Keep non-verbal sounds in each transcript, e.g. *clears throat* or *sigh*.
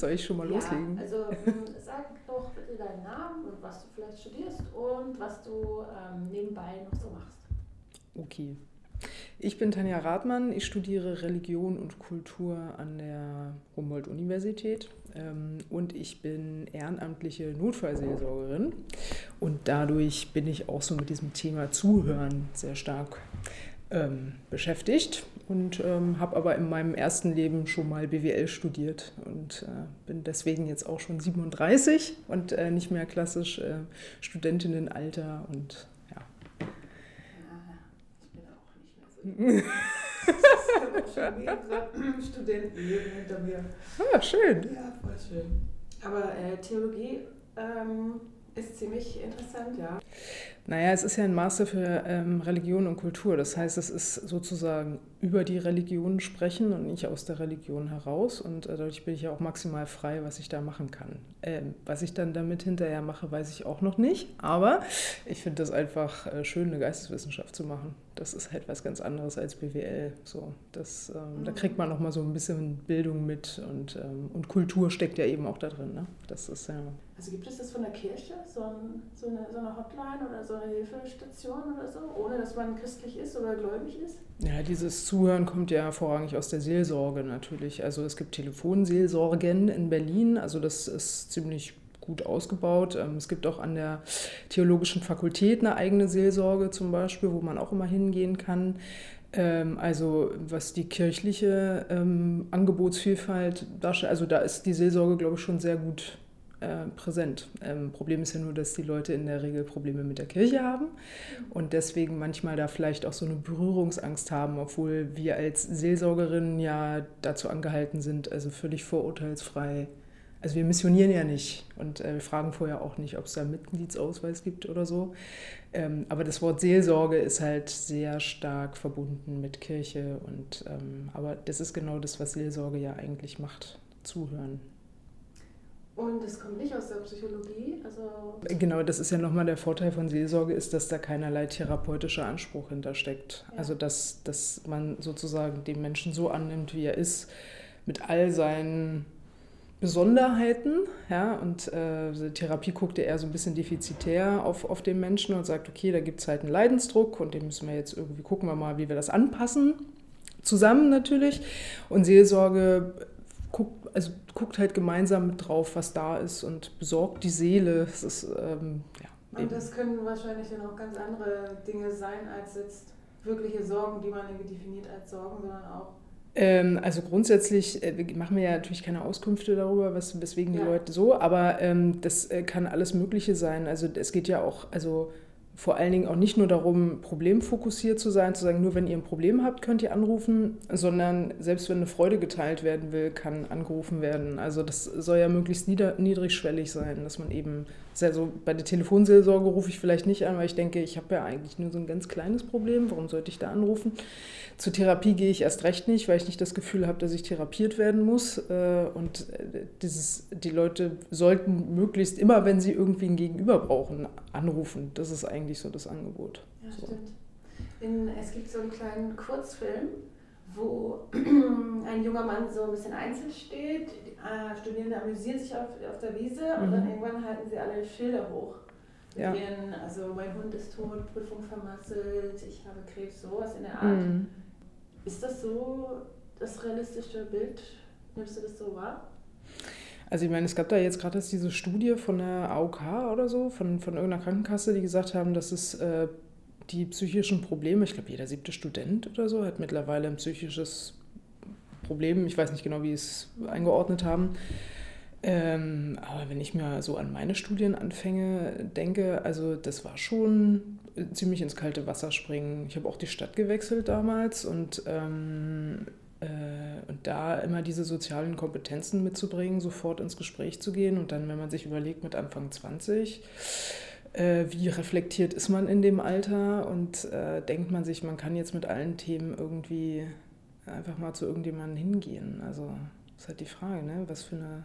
Soll ich schon mal ja, loslegen? Also ähm, *laughs* sag doch bitte deinen Namen und was du vielleicht studierst und was du ähm, nebenbei noch so machst. Okay. Ich bin Tanja Rathmann, ich studiere Religion und Kultur an der Humboldt-Universität ähm, und ich bin ehrenamtliche Notfallseelsorgerin und dadurch bin ich auch so mit diesem Thema Zuhören sehr stark ähm, beschäftigt und ähm, habe aber in meinem ersten Leben schon mal BWL studiert und äh, bin deswegen jetzt auch schon 37 und äh, nicht mehr klassisch äh, Studentinnenalter und ja. Ja, ich bin auch nicht mehr so. *laughs* ich habe schon Studentenleben hinter mir. Ah, schön. Ja, voll schön. Aber äh, Theologie ähm, ist ziemlich interessant, ja. Naja, es ist ja ein Master für ähm, Religion und Kultur. Das heißt, es ist sozusagen über die Religion sprechen und nicht aus der Religion heraus. Und äh, dadurch bin ich ja auch maximal frei, was ich da machen kann. Ähm, was ich dann damit hinterher mache, weiß ich auch noch nicht. Aber ich finde das einfach äh, schön, eine Geisteswissenschaft zu machen. Das ist halt was ganz anderes als BWL. So, das, ähm, mhm. Da kriegt man noch mal so ein bisschen Bildung mit und, ähm, und Kultur steckt ja eben auch da drin. Ne? Das ist ja. Also gibt es das von der Kirche, so, ein, so, eine, so eine Hotline oder so eine Hilfestation oder so, ohne dass man christlich ist oder gläubig ist? Ja, dieses Zuhören kommt ja vorrangig aus der Seelsorge natürlich. Also es gibt Telefonseelsorgen in Berlin, also das ist ziemlich gut ausgebaut. Ähm, es gibt auch an der Theologischen Fakultät eine eigene Seelsorge zum Beispiel, wo man auch immer hingehen kann. Ähm, also was die kirchliche ähm, Angebotsvielfalt darstellt, also da ist die Seelsorge, glaube ich, schon sehr gut äh, präsent. Ähm, Problem ist ja nur, dass die Leute in der Regel Probleme mit der Kirche haben und deswegen manchmal da vielleicht auch so eine Berührungsangst haben, obwohl wir als Seelsorgerinnen ja dazu angehalten sind, also völlig vorurteilsfrei. Also wir missionieren ja nicht und äh, wir fragen vorher auch nicht, ob es da einen Mitgliedsausweis gibt oder so. Ähm, aber das Wort Seelsorge ist halt sehr stark verbunden mit Kirche und ähm, aber das ist genau das, was Seelsorge ja eigentlich macht, zuhören. Und es kommt nicht aus der Psychologie. Also genau, das ist ja nochmal der Vorteil von Seelsorge, ist, dass da keinerlei therapeutischer Anspruch hintersteckt. Ja. Also dass, dass man sozusagen den Menschen so annimmt, wie er ist, mit all seinen Besonderheiten. Ja, und äh, Therapie guckt ja eher so ein bisschen defizitär auf, auf den Menschen und sagt, okay, da gibt es halt einen Leidensdruck und den müssen wir jetzt irgendwie gucken wir mal, wie wir das anpassen. Zusammen natürlich. Und Seelsorge guckt, also guckt halt gemeinsam mit drauf, was da ist und besorgt die Seele. Es ist, ähm, ja, und das können wahrscheinlich dann auch ganz andere Dinge sein, als jetzt wirkliche Sorgen, die man irgendwie definiert als Sorgen, sondern auch ähm, also grundsätzlich äh, machen wir ja natürlich keine Auskünfte darüber, was, weswegen die ja. Leute so, aber ähm, das äh, kann alles Mögliche sein. Also es geht ja auch, also vor allen Dingen auch nicht nur darum, problemfokussiert zu sein, zu sagen, nur wenn ihr ein Problem habt, könnt ihr anrufen, sondern selbst wenn eine Freude geteilt werden will, kann angerufen werden. Also das soll ja möglichst nieder, niedrigschwellig sein, dass man eben, also bei der Telefonseelsorge rufe ich vielleicht nicht an, weil ich denke, ich habe ja eigentlich nur so ein ganz kleines Problem, warum sollte ich da anrufen? Zur Therapie gehe ich erst recht nicht, weil ich nicht das Gefühl habe, dass ich therapiert werden muss. Äh, und äh, dieses, die Leute sollten möglichst immer, wenn sie irgendwie ein Gegenüber brauchen, anrufen. Das ist eigentlich so das Angebot. Ja, so. stimmt. In, es gibt so einen kleinen Kurzfilm, wo *clears throat* ein junger Mann so ein bisschen einzeln steht. Die äh, Studierende amüsieren sich auf, auf der Wiese mhm. und dann mhm. irgendwann halten sie alle Schilder hoch. Ja. Ihren, also mein Hund ist tot, Prüfung vermasselt, ich habe Krebs, sowas in der Art. Mhm. Ist das so das realistische Bild? Nimmst du das so wahr? Also ich meine, es gab da jetzt gerade diese Studie von der AOK oder so, von, von irgendeiner Krankenkasse, die gesagt haben, dass es äh, die psychischen Probleme, ich glaube jeder siebte Student oder so, hat mittlerweile ein psychisches Problem. Ich weiß nicht genau, wie es eingeordnet haben. Ähm, aber wenn ich mir so an meine Studienanfänge denke, also das war schon ziemlich ins kalte Wasser springen. Ich habe auch die Stadt gewechselt damals und, ähm, äh, und da immer diese sozialen Kompetenzen mitzubringen, sofort ins Gespräch zu gehen und dann, wenn man sich überlegt, mit Anfang 20, äh, wie reflektiert ist man in dem Alter und äh, denkt man sich, man kann jetzt mit allen Themen irgendwie einfach mal zu irgendjemandem hingehen. Also das ist halt die Frage, ne? was für eine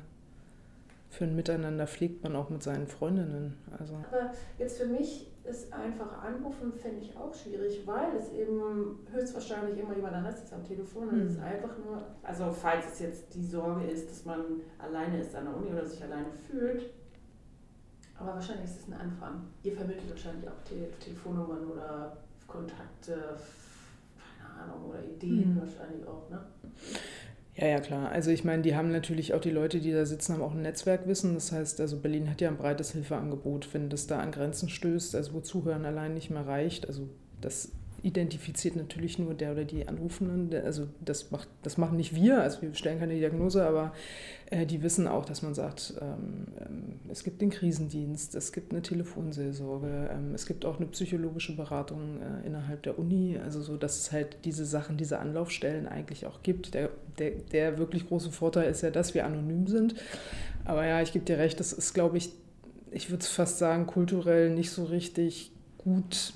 für ein Miteinander pflegt man auch mit seinen Freundinnen. Also. Aber jetzt für mich ist einfach anrufen, finde ich auch schwierig, weil es eben höchstwahrscheinlich immer jemand anderes ist am Telefon. Und mhm. es ist einfach nur, also falls es jetzt die Sorge ist, dass man alleine ist an der Uni oder sich alleine fühlt, aber wahrscheinlich ist es ein Anfang. Ihr vermittelt wahrscheinlich auch Te Telefonnummern oder Kontakte, keine Ahnung, oder Ideen mhm. wahrscheinlich auch, ne? Ja, ja, klar. Also ich meine, die haben natürlich auch die Leute, die da sitzen, haben auch ein Netzwerkwissen. Das heißt, also Berlin hat ja ein breites Hilfeangebot, wenn das da an Grenzen stößt, also wo Zuhören allein nicht mehr reicht. Also das identifiziert natürlich nur der oder die Anrufenden. Also das, macht, das machen nicht wir, also wir stellen keine Diagnose, aber äh, die wissen auch, dass man sagt, ähm, ähm, es gibt den Krisendienst, es gibt eine Telefonseelsorge, ähm, es gibt auch eine psychologische Beratung äh, innerhalb der Uni, also so, dass es halt diese Sachen, diese Anlaufstellen eigentlich auch gibt. Der, der, der wirklich große Vorteil ist ja, dass wir anonym sind. Aber ja, ich gebe dir recht, das ist, glaube ich, ich würde es fast sagen, kulturell nicht so richtig gut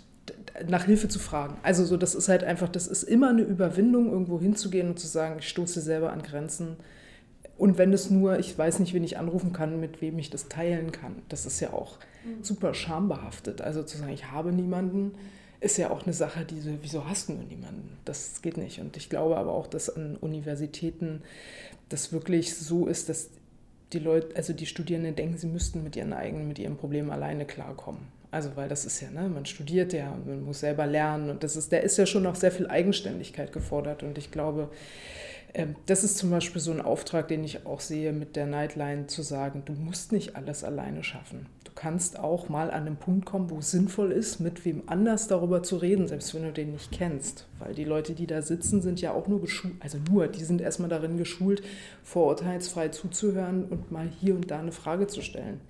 nach Hilfe zu fragen. Also so, das ist halt einfach, das ist immer eine Überwindung, irgendwo hinzugehen und zu sagen, ich stoße selber an Grenzen. Und wenn es nur, ich weiß nicht, wen ich anrufen kann, mit wem ich das teilen kann, das ist ja auch mhm. super schambehaftet. Also zu sagen, ich habe niemanden, ist ja auch eine Sache, die so, wieso hast du nur niemanden? Das geht nicht. Und ich glaube aber auch, dass an Universitäten das wirklich so ist, dass die Leute, also die Studierenden denken, sie müssten mit ihren eigenen, mit ihrem Problem alleine klarkommen. Also weil das ist ja, ne, man studiert ja, man muss selber lernen und das ist, da ist ja schon noch sehr viel Eigenständigkeit gefordert und ich glaube, das ist zum Beispiel so ein Auftrag, den ich auch sehe mit der Nightline, zu sagen, du musst nicht alles alleine schaffen. Du kannst auch mal an den Punkt kommen, wo es sinnvoll ist, mit wem anders darüber zu reden, selbst wenn du den nicht kennst. Weil die Leute, die da sitzen, sind ja auch nur geschult, also nur, die sind erstmal darin geschult, vorurteilsfrei zuzuhören und mal hier und da eine Frage zu stellen.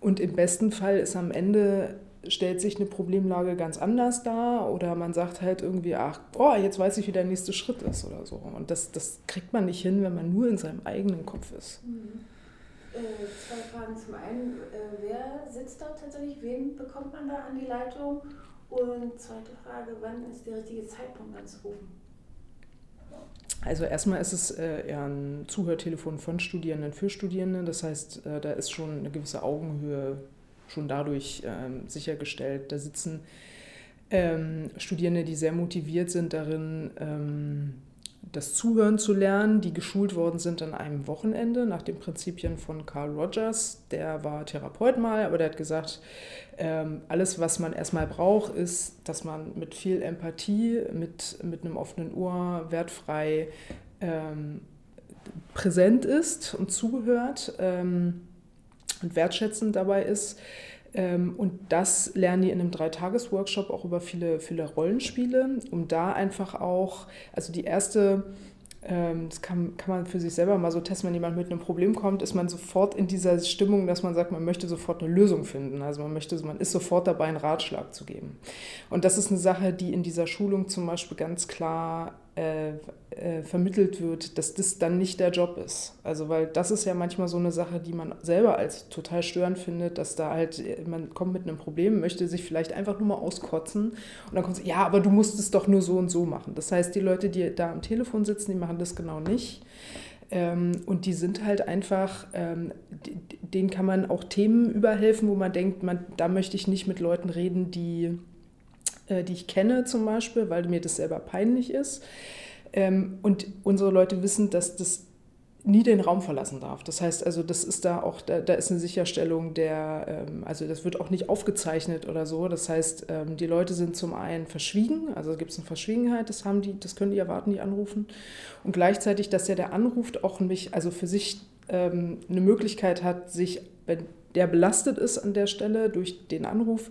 Und im besten Fall ist am Ende, stellt sich eine Problemlage ganz anders dar oder man sagt halt irgendwie, ach, oh, jetzt weiß ich, wie der nächste Schritt ist oder so. Und das, das kriegt man nicht hin, wenn man nur in seinem eigenen Kopf ist. Mhm. Äh, zwei Fragen. Zum einen, äh, wer sitzt da tatsächlich? Wen bekommt man da an die Leitung? Und zweite Frage, wann ist der richtige Zeitpunkt anzurufen? Also erstmal ist es äh, eher ein Zuhörtelefon von Studierenden für Studierende. Das heißt, äh, da ist schon eine gewisse Augenhöhe schon dadurch ähm, sichergestellt. Da sitzen ähm, Studierende, die sehr motiviert sind darin, ähm, das Zuhören zu lernen, die geschult worden sind an einem Wochenende nach den Prinzipien von Carl Rogers. Der war Therapeut mal, aber der hat gesagt, ähm, alles, was man erstmal braucht, ist, dass man mit viel Empathie, mit, mit einem offenen Ohr, wertfrei ähm, präsent ist und zuhört ähm, und wertschätzend dabei ist. Ähm, und das lernen die in einem Dreitages-Workshop auch über viele, viele Rollenspiele, um da einfach auch, also die erste ähm, das kann, kann man für sich selber mal so testen, wenn jemand mit einem Problem kommt, ist man sofort in dieser Stimmung, dass man sagt, man möchte sofort eine Lösung finden. Also man möchte, man ist sofort dabei, einen Ratschlag zu geben. Und das ist eine Sache, die in dieser Schulung zum Beispiel ganz klar äh, äh, vermittelt wird, dass das dann nicht der Job ist. Also weil das ist ja manchmal so eine Sache, die man selber als total störend findet, dass da halt, man kommt mit einem Problem, möchte sich vielleicht einfach nur mal auskotzen und dann kommt es, ja, aber du musst es doch nur so und so machen. Das heißt, die Leute, die da am Telefon sitzen, die machen das genau nicht. Ähm, und die sind halt einfach, ähm, denen kann man auch Themen überhelfen, wo man denkt, man, da möchte ich nicht mit Leuten reden, die äh, die ich kenne zum Beispiel, weil mir das selber peinlich ist. Ähm, und unsere Leute wissen, dass das nie den Raum verlassen darf. Das heißt also, das ist da auch, da, da ist eine Sicherstellung der, ähm, also das wird auch nicht aufgezeichnet oder so. Das heißt, ähm, die Leute sind zum einen verschwiegen, also gibt es eine Verschwiegenheit, das haben die, das können die erwarten, die anrufen. Und gleichzeitig, dass der, der anruft, auch mich, also für sich eine Möglichkeit hat, sich, wenn der belastet ist an der Stelle durch den Anruf,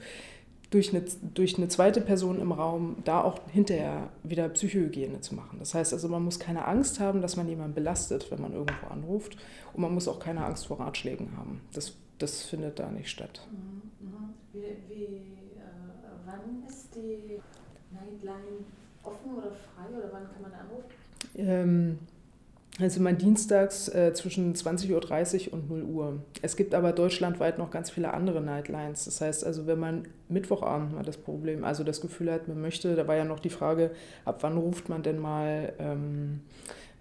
durch eine, durch eine zweite Person im Raum da auch hinterher wieder Psychohygiene zu machen. Das heißt also, man muss keine Angst haben, dass man jemanden belastet, wenn man irgendwo anruft. Und man muss auch keine Angst vor Ratschlägen haben. Das, das findet da nicht statt. Mhm, mhm. Wie, wie äh, wann ist die Nightline offen oder frei oder wann kann man anrufen? Ähm, also mein Dienstags äh, zwischen 20.30 Uhr und 0 Uhr. Es gibt aber deutschlandweit noch ganz viele andere Nightlines. Das heißt also, wenn man Mittwochabend mal das Problem, also das Gefühl hat, man möchte, da war ja noch die Frage, ab wann ruft man denn mal ähm,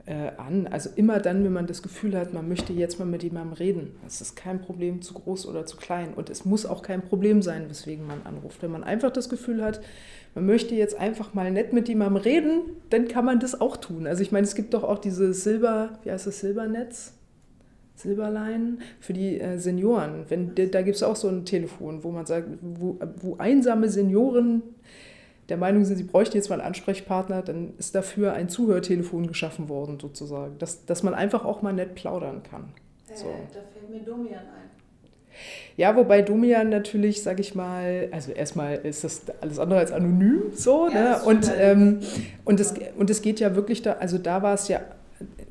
äh, an. Also immer dann, wenn man das Gefühl hat, man möchte jetzt mal mit jemandem reden. Das ist kein Problem, zu groß oder zu klein. Und es muss auch kein Problem sein, weswegen man anruft. Wenn man einfach das Gefühl hat, man möchte jetzt einfach mal nett mit jemandem reden, dann kann man das auch tun. Also ich meine, es gibt doch auch diese Silber, wie heißt das, Silbernetz? Silberlein für die äh, Senioren. Wenn, da gibt es auch so ein Telefon, wo man sagt, wo, wo einsame Senioren der Meinung sind, sie bräuchten jetzt mal einen Ansprechpartner, dann ist dafür ein Zuhörtelefon geschaffen worden, sozusagen. Dass, dass man einfach auch mal nett plaudern kann. Äh, so. Da fällt mir Domian ein. Ja, wobei Domian natürlich, sag ich mal, also erstmal ist das alles andere als anonym so, ja, ne? Und, ähm, und, es, und es geht ja wirklich da, also da war es ja,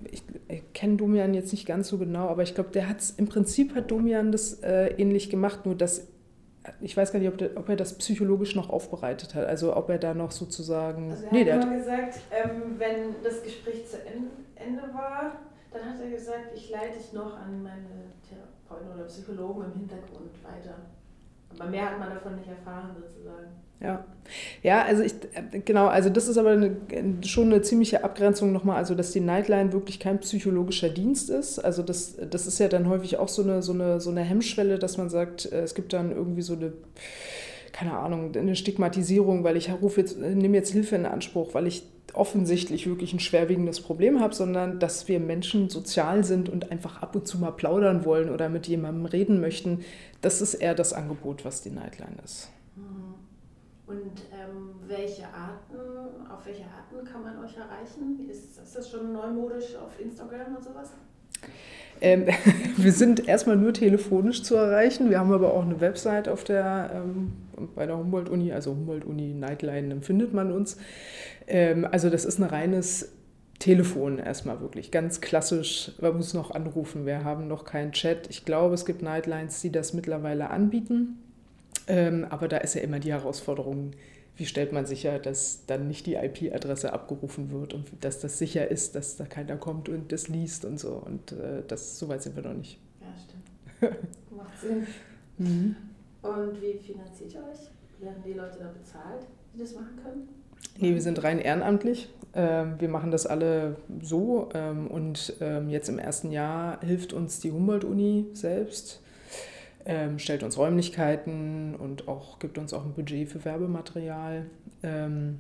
ich, ich kenne Domian jetzt nicht ganz so genau, aber ich glaube, der hat im Prinzip hat Domian das äh, ähnlich gemacht, nur dass ich weiß gar nicht, ob, der, ob, er das psychologisch noch aufbereitet hat. Also ob er da noch sozusagen. Also er nee, hat immer gesagt, ähm, wenn das Gespräch zu Ende war, dann hat er gesagt, ich leite dich noch an meine Therapeuten oder Psychologen im Hintergrund weiter. Aber mehr hat man davon nicht erfahren, sozusagen. Ja, ja also ich, genau, also das ist aber eine, schon eine ziemliche Abgrenzung nochmal, also dass die Nightline wirklich kein psychologischer Dienst ist. Also das, das ist ja dann häufig auch so eine, so, eine, so eine Hemmschwelle, dass man sagt, äh, es gibt dann irgendwie so eine keine Ahnung, eine Stigmatisierung, weil ich rufe jetzt, nehme jetzt Hilfe in Anspruch, weil ich offensichtlich wirklich ein schwerwiegendes Problem habe, sondern dass wir Menschen sozial sind und einfach ab und zu mal plaudern wollen oder mit jemandem reden möchten. Das ist eher das Angebot, was die Nightline ist. Mhm. Und ähm, welche Arten, auf welche Arten kann man euch erreichen? Ist, ist das schon neumodisch auf Instagram und sowas? Ähm, *laughs* wir sind erstmal nur telefonisch zu erreichen. Wir haben aber auch eine Website auf der, ähm, bei der Humboldt-Uni, also Humboldt-Uni Nightline, findet man uns. Ähm, also das ist ein reines Telefon erstmal wirklich, ganz klassisch. Man muss noch anrufen, wir haben noch keinen Chat. Ich glaube, es gibt Nightlines, die das mittlerweile anbieten. Ähm, aber da ist ja immer die Herausforderung, wie stellt man sicher, dass dann nicht die IP-Adresse abgerufen wird und dass das sicher ist, dass da keiner kommt und das liest und so. Und äh, das, so weit sind wir noch nicht. Ja, stimmt. *laughs* Macht Sinn. Mhm. Und wie finanziert ihr euch? Werden die Leute da bezahlt, die das machen können? Nee, wir sind rein ehrenamtlich. Ähm, wir machen das alle so. Ähm, und ähm, jetzt im ersten Jahr hilft uns die Humboldt-Uni selbst ähm, stellt uns Räumlichkeiten und auch gibt uns auch ein Budget für Werbematerial. Ähm,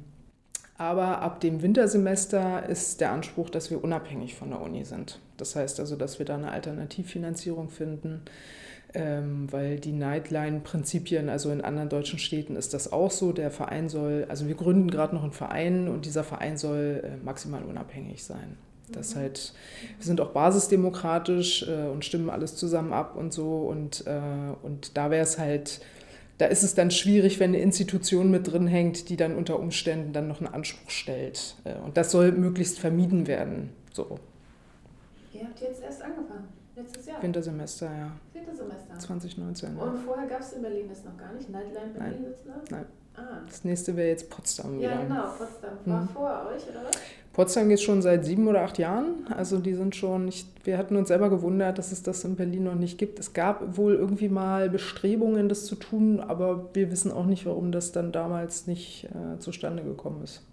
aber ab dem Wintersemester ist der Anspruch, dass wir unabhängig von der Uni sind. Das heißt also, dass wir da eine Alternativfinanzierung finden, ähm, weil die Nightline-Prinzipien, also in anderen deutschen Städten ist das auch so. Der Verein soll, also wir gründen gerade noch einen Verein und dieser Verein soll äh, maximal unabhängig sein. Das halt, wir sind auch basisdemokratisch äh, und stimmen alles zusammen ab und so. Und, äh, und da wäre es halt, da ist es dann schwierig, wenn eine Institution mit drin hängt, die dann unter Umständen dann noch einen Anspruch stellt. Äh, und das soll möglichst vermieden werden. So. Ihr habt jetzt erst angefangen, letztes Jahr? Wintersemester, ja. Wintersemester. 2019. Und vorher gab es in Berlin das noch gar nicht? Nightline Berlin Nein. Nein. Ah. Das nächste wäre jetzt Potsdam. Ja, wieder. genau, Potsdam. War hm. vor euch, oder was? Potsdam geht schon seit sieben oder acht Jahren. Also die sind schon, ich, wir hatten uns selber gewundert, dass es das in Berlin noch nicht gibt. Es gab wohl irgendwie mal Bestrebungen, das zu tun, aber wir wissen auch nicht, warum das dann damals nicht äh, zustande gekommen ist.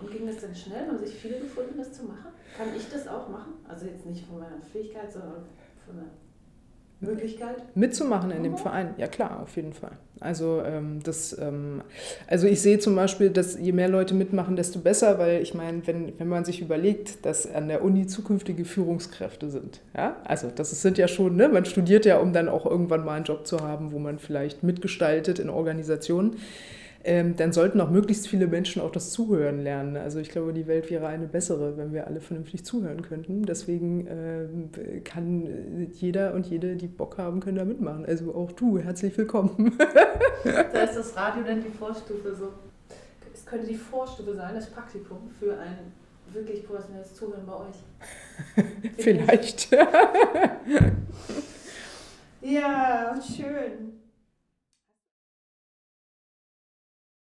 Und ging das denn schnell? Haben sich viele gefunden, das zu machen? Kann ich das auch machen? Also jetzt nicht von meiner Fähigkeit, sondern von der Möglichkeit? Mitzumachen in dem Verein, ja klar, auf jeden Fall. Also, ähm, das, ähm, also ich sehe zum Beispiel, dass je mehr Leute mitmachen, desto besser, weil ich meine, wenn, wenn man sich überlegt, dass an der Uni zukünftige Führungskräfte sind, ja, also das sind ja schon, ne, man studiert ja, um dann auch irgendwann mal einen Job zu haben, wo man vielleicht mitgestaltet in Organisationen ähm, dann sollten auch möglichst viele Menschen auch das Zuhören lernen. Also ich glaube, die Welt wäre eine bessere, wenn wir alle vernünftig zuhören könnten. Deswegen äh, kann jeder und jede, die Bock haben, können da mitmachen. Also auch du, herzlich willkommen. da ist das Radio dann die Vorstufe so. Es könnte die Vorstufe sein, das Praktikum für ein wirklich professionelles Zuhören bei euch. *laughs* Vielleicht. ja, schön.